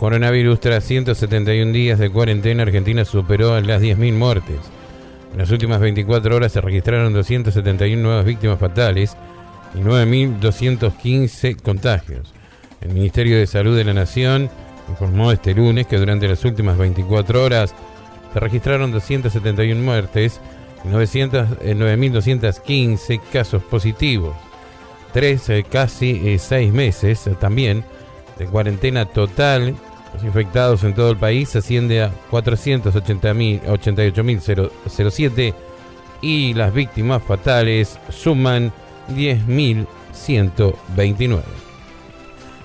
Coronavirus tras 171 días de cuarentena, Argentina superó las 10.000 muertes. En las últimas 24 horas se registraron 271 nuevas víctimas fatales y 9.215 contagios. El Ministerio de Salud de la Nación informó este lunes que durante las últimas 24 horas se registraron 271 muertes y 9.215 eh, casos positivos. Tres, eh, casi eh, seis meses también de cuarentena total infectados en todo el país asciende a 488.007 y las víctimas fatales suman 10.129.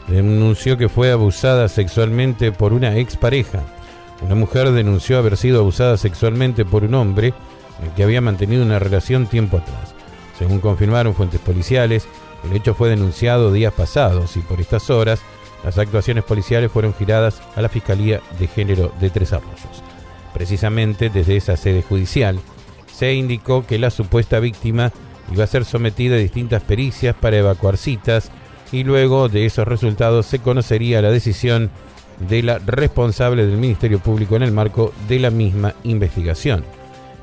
Denunció que fue abusada sexualmente por una expareja. Una mujer denunció haber sido abusada sexualmente por un hombre que había mantenido una relación tiempo atrás. Según confirmaron fuentes policiales, el hecho fue denunciado días pasados y por estas horas las actuaciones policiales fueron giradas a la Fiscalía de Género de Tres Arroyos. Precisamente desde esa sede judicial se indicó que la supuesta víctima iba a ser sometida a distintas pericias para evacuar citas y luego de esos resultados se conocería la decisión de la responsable del Ministerio Público en el marco de la misma investigación.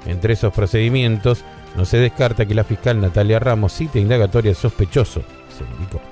Entre esos procedimientos no se descarta que la fiscal Natalia Ramos cite indagatoria sospechoso, se indicó.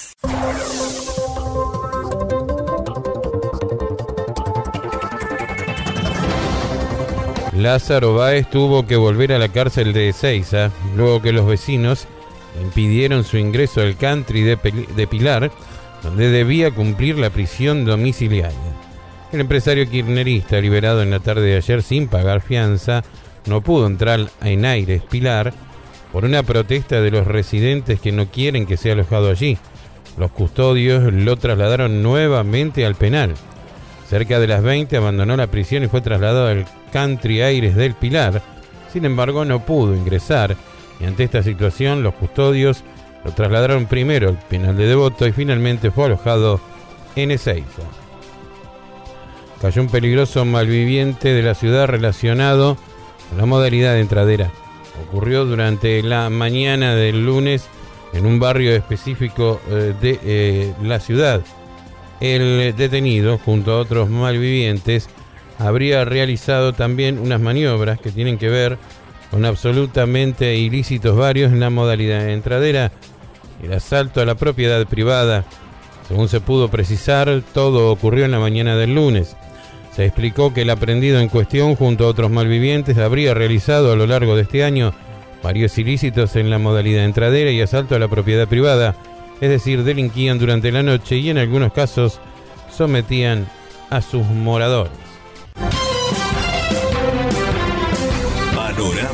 Lázaro Báez tuvo que volver a la cárcel de Ezeiza, luego que los vecinos impidieron su ingreso al country de, de Pilar, donde debía cumplir la prisión domiciliaria. El empresario kirchnerista, liberado en la tarde de ayer sin pagar fianza, no pudo entrar en Aires Pilar por una protesta de los residentes que no quieren que sea alojado allí. Los custodios lo trasladaron nuevamente al penal. Cerca de las 20 abandonó la prisión y fue trasladado al Country Aires del Pilar. Sin embargo, no pudo ingresar y ante esta situación los custodios lo trasladaron primero al penal de Devoto y finalmente fue alojado en Ezeiza. Cayó un peligroso malviviente de la ciudad relacionado con la modalidad de entradera. Ocurrió durante la mañana del lunes en un barrio específico eh, de eh, la ciudad. El detenido, junto a otros malvivientes, habría realizado también unas maniobras que tienen que ver con absolutamente ilícitos varios en la modalidad de entradera, el asalto a la propiedad privada. Según se pudo precisar, todo ocurrió en la mañana del lunes. Se explicó que el aprendido en cuestión, junto a otros malvivientes, habría realizado a lo largo de este año varios ilícitos en la modalidad de entradera y asalto a la propiedad privada, es decir, delinquían durante la noche y en algunos casos sometían a sus moradores.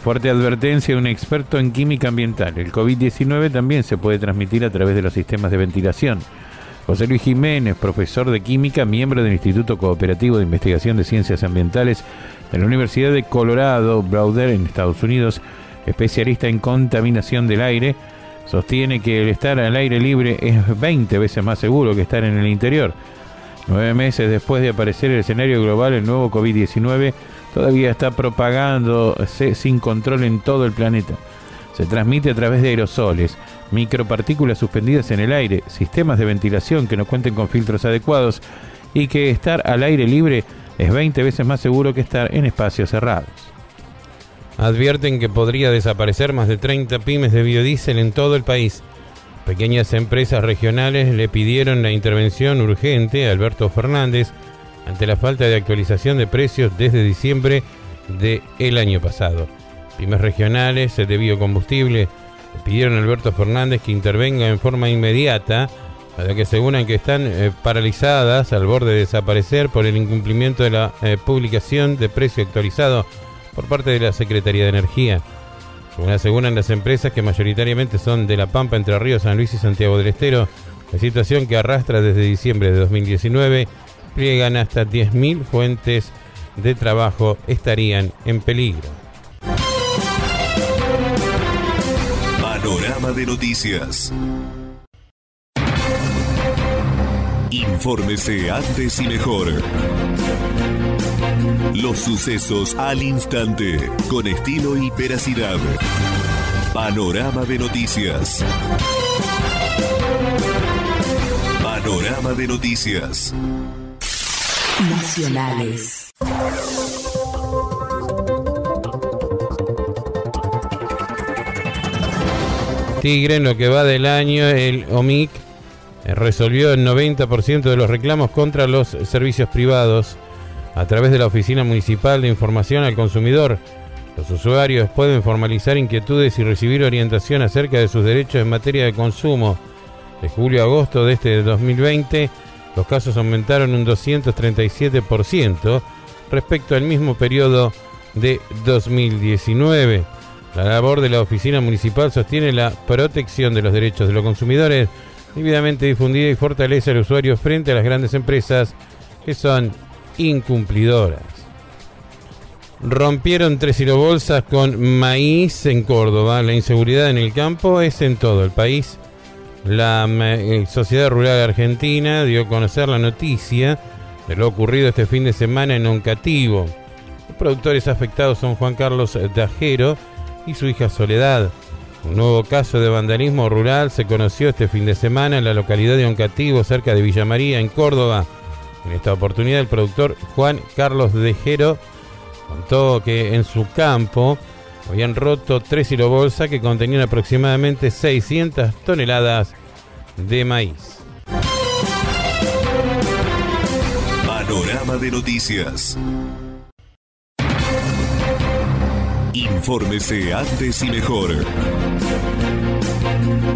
Fuerte advertencia de un experto en química ambiental. El COVID-19 también se puede transmitir a través de los sistemas de ventilación. José Luis Jiménez, profesor de química, miembro del Instituto Cooperativo de Investigación de Ciencias Ambientales de la Universidad de Colorado, Browder, en Estados Unidos, especialista en contaminación del aire, sostiene que el estar al aire libre es 20 veces más seguro que estar en el interior. Nueve meses después de aparecer el escenario global, el nuevo COVID-19 todavía está propagándose sin control en todo el planeta. se transmite a través de aerosoles, micropartículas suspendidas en el aire, sistemas de ventilación que no cuenten con filtros adecuados y que estar al aire libre es 20 veces más seguro que estar en espacios cerrados. Advierten que podría desaparecer más de 30 pymes de biodiesel en todo el país. Pequeñas empresas regionales le pidieron la intervención urgente a Alberto Fernández ante la falta de actualización de precios desde diciembre del año pasado. Pymes regionales de biocombustible le pidieron a Alberto Fernández que intervenga en forma inmediata para que aseguran que están eh, paralizadas al borde de desaparecer por el incumplimiento de la eh, publicación de precio actualizado por parte de la Secretaría de Energía. Según aseguran las empresas que mayoritariamente son de La Pampa, Entre Ríos, San Luis y Santiago del Estero, la situación que arrastra desde diciembre de 2019 pliegan hasta 10.000 fuentes de trabajo estarían en peligro. Panorama de noticias. Infórmese antes y mejor. Los sucesos al instante, con estilo y veracidad. Panorama de noticias. Panorama de noticias. Nacionales. Tigre, en lo que va del año, el OMIC resolvió el 90% de los reclamos contra los servicios privados a través de la Oficina Municipal de Información al Consumidor. Los usuarios pueden formalizar inquietudes y recibir orientación acerca de sus derechos en materia de consumo. De julio a agosto de este 2020, los casos aumentaron un 237% respecto al mismo periodo de 2019. La labor de la oficina municipal sostiene la protección de los derechos de los consumidores, debidamente difundida y fortalece al usuario frente a las grandes empresas que son incumplidoras. Rompieron tres bolsas con maíz en Córdoba. La inseguridad en el campo es en todo el país. La eh, Sociedad Rural Argentina dio a conocer la noticia de lo ocurrido este fin de semana en Oncativo. Los productores afectados son Juan Carlos Dajero y su hija Soledad. Un nuevo caso de vandalismo rural se conoció este fin de semana en la localidad de Oncativo, cerca de Villa María, en Córdoba. En esta oportunidad, el productor Juan Carlos Dejero contó que en su campo habían roto tres bolsa que contenían aproximadamente 600 toneladas de maíz. Panorama de noticias. Infórmese antes y mejor.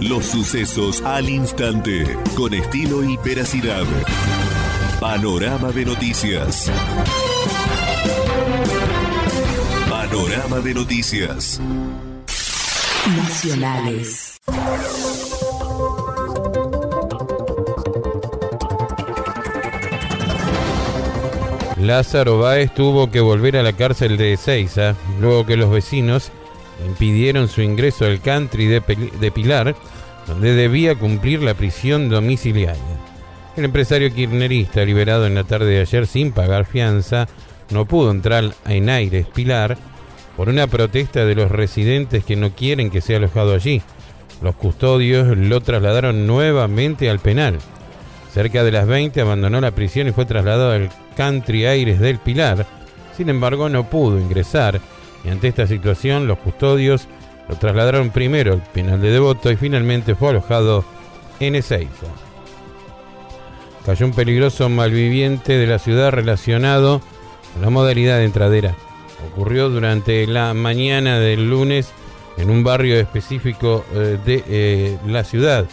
Los sucesos al instante, con estilo y veracidad. Panorama de noticias. De noticias. Nacionales. Lázaro Báez tuvo que volver a la cárcel de Ezeiza, luego que los vecinos impidieron su ingreso al country de, de Pilar, donde debía cumplir la prisión domiciliaria. El empresario kirchnerista, liberado en la tarde de ayer sin pagar fianza, no pudo entrar en Aires Pilar por una protesta de los residentes que no quieren que sea alojado allí. Los custodios lo trasladaron nuevamente al penal. Cerca de las 20 abandonó la prisión y fue trasladado al Country Aires del Pilar. Sin embargo, no pudo ingresar y ante esta situación los custodios lo trasladaron primero al penal de Devoto y finalmente fue alojado en Ezeiza cayó un peligroso malviviente de la ciudad relacionado con la modalidad de entradera. Ocurrió durante la mañana del lunes en un barrio específico eh, de eh, la ciudad.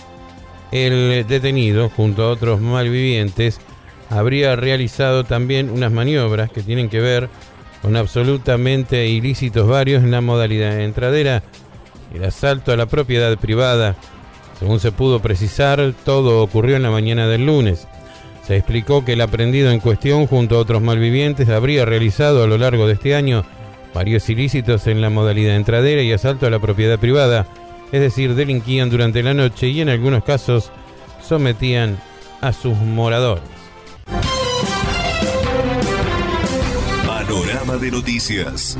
El detenido, junto a otros malvivientes, habría realizado también unas maniobras que tienen que ver con absolutamente ilícitos varios en la modalidad de entradera, el asalto a la propiedad privada. Según se pudo precisar, todo ocurrió en la mañana del lunes. Se explicó que el aprendido en cuestión, junto a otros malvivientes, habría realizado a lo largo de este año varios ilícitos en la modalidad entradera y asalto a la propiedad privada, es decir, delinquían durante la noche y en algunos casos sometían a sus moradores. Panorama de noticias.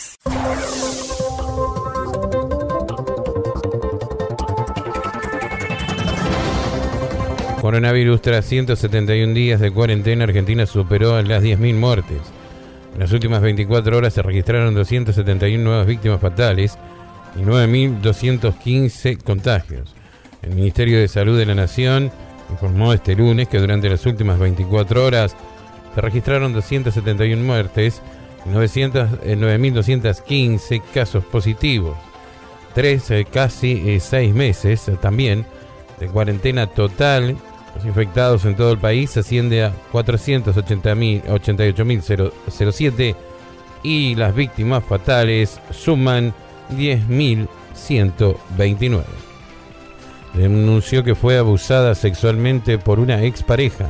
Coronavirus tras 171 días de cuarentena, Argentina superó las 10.000 muertes. En las últimas 24 horas se registraron 271 nuevas víctimas fatales y 9.215 contagios. El Ministerio de Salud de la Nación informó este lunes que durante las últimas 24 horas se registraron 271 muertes y 9.215 eh, casos positivos. Tres, eh, casi 6 eh, meses también de cuarentena total los infectados en todo el país asciende a 488.007 y las víctimas fatales suman 10.129. Denunció que fue abusada sexualmente por una expareja.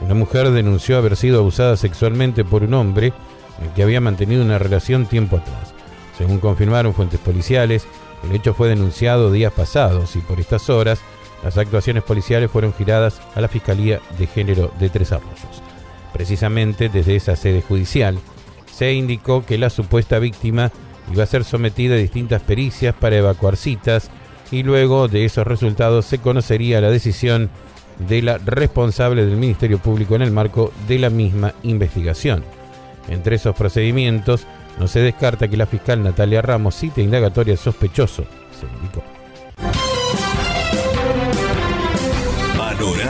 Una mujer denunció haber sido abusada sexualmente por un hombre que había mantenido una relación tiempo atrás. Según confirmaron fuentes policiales, el hecho fue denunciado días pasados y por estas horas las actuaciones policiales fueron giradas a la Fiscalía de Género de Tres Arroyos. Precisamente desde esa sede judicial se indicó que la supuesta víctima iba a ser sometida a distintas pericias para evacuar citas y luego de esos resultados se conocería la decisión de la responsable del Ministerio Público en el marco de la misma investigación. Entre esos procedimientos no se descarta que la fiscal Natalia Ramos cite indagatoria sospechoso, se indicó.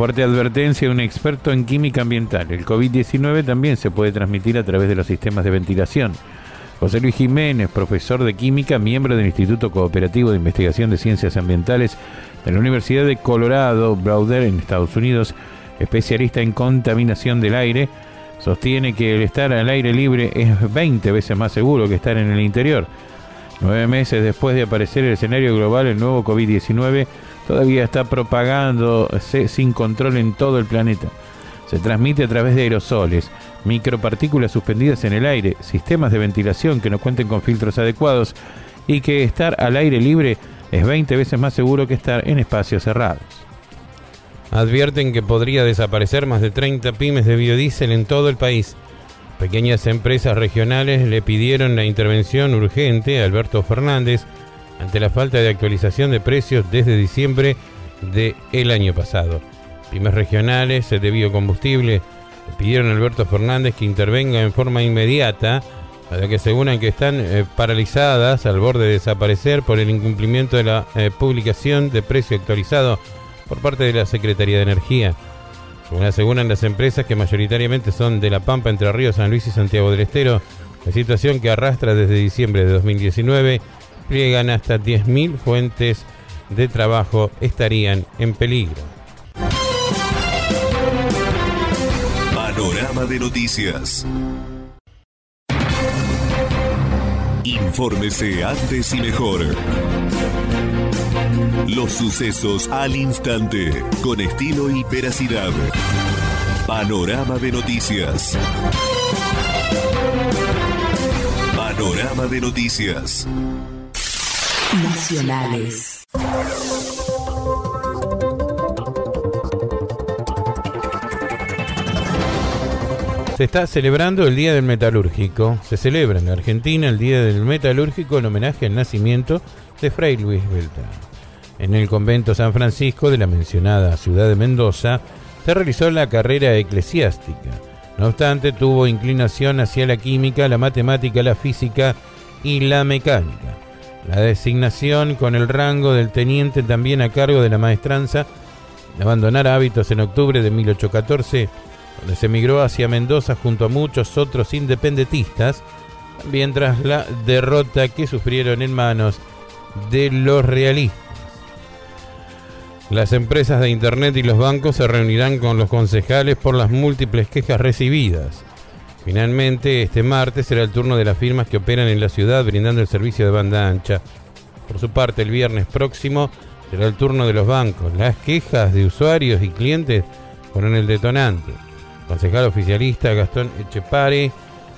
Fuerte advertencia de un experto en química ambiental. El COVID-19 también se puede transmitir a través de los sistemas de ventilación. José Luis Jiménez, profesor de química, miembro del Instituto Cooperativo de Investigación de Ciencias Ambientales de la Universidad de Colorado, Browder, en Estados Unidos, especialista en contaminación del aire, sostiene que el estar al aire libre es 20 veces más seguro que estar en el interior. Nueve meses después de aparecer el escenario global, el nuevo COVID-19 todavía está propagándose sin control en todo el planeta. Se transmite a través de aerosoles, micropartículas suspendidas en el aire, sistemas de ventilación que no cuenten con filtros adecuados y que estar al aire libre es 20 veces más seguro que estar en espacios cerrados. Advierten que podría desaparecer más de 30 pymes de biodiesel en todo el país. Pequeñas empresas regionales le pidieron la intervención urgente a Alberto Fernández ante la falta de actualización de precios desde diciembre del año pasado. Pymes regionales de biocombustible pidieron a Alberto Fernández que intervenga en forma inmediata, para que aseguran que están eh, paralizadas al borde de desaparecer por el incumplimiento de la eh, publicación de precio actualizado por parte de la Secretaría de Energía. Según aseguran las empresas que mayoritariamente son de La Pampa, Entre Ríos, San Luis y Santiago del Estero, la situación que arrastra desde diciembre de 2019 pliegan hasta 10.000 fuentes de trabajo estarían en peligro. Panorama de noticias. Infórmese antes y mejor. Los sucesos al instante, con estilo y veracidad. Panorama de noticias. Panorama de noticias. Nacionales. Se está celebrando el Día del Metalúrgico. Se celebra en Argentina el Día del Metalúrgico en homenaje al nacimiento de Fray Luis Beltrán. En el convento San Francisco de la mencionada ciudad de Mendoza se realizó la carrera eclesiástica. No obstante, tuvo inclinación hacia la química, la matemática, la física y la mecánica. La designación con el rango del teniente también a cargo de la maestranza abandonar hábitos en octubre de 1814 donde se emigró hacia Mendoza junto a muchos otros independentistas, también tras la derrota que sufrieron en manos de los realistas. Las empresas de Internet y los bancos se reunirán con los concejales por las múltiples quejas recibidas. Finalmente, este martes será el turno de las firmas que operan en la ciudad brindando el servicio de banda ancha. Por su parte, el viernes próximo será el turno de los bancos. Las quejas de usuarios y clientes fueron el detonante. El concejal oficialista Gastón Echepare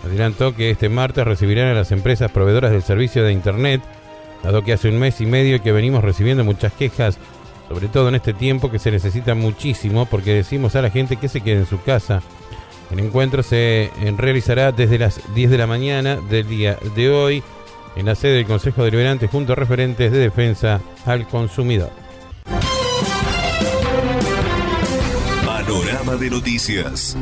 adelantó que este martes recibirán a las empresas proveedoras del servicio de Internet, dado que hace un mes y medio que venimos recibiendo muchas quejas, sobre todo en este tiempo que se necesita muchísimo, porque decimos a la gente que se quede en su casa el encuentro se eh, realizará desde las 10 de la mañana del día de hoy en la sede del Consejo Deliberante junto a referentes de defensa al consumidor. Panorama de noticias.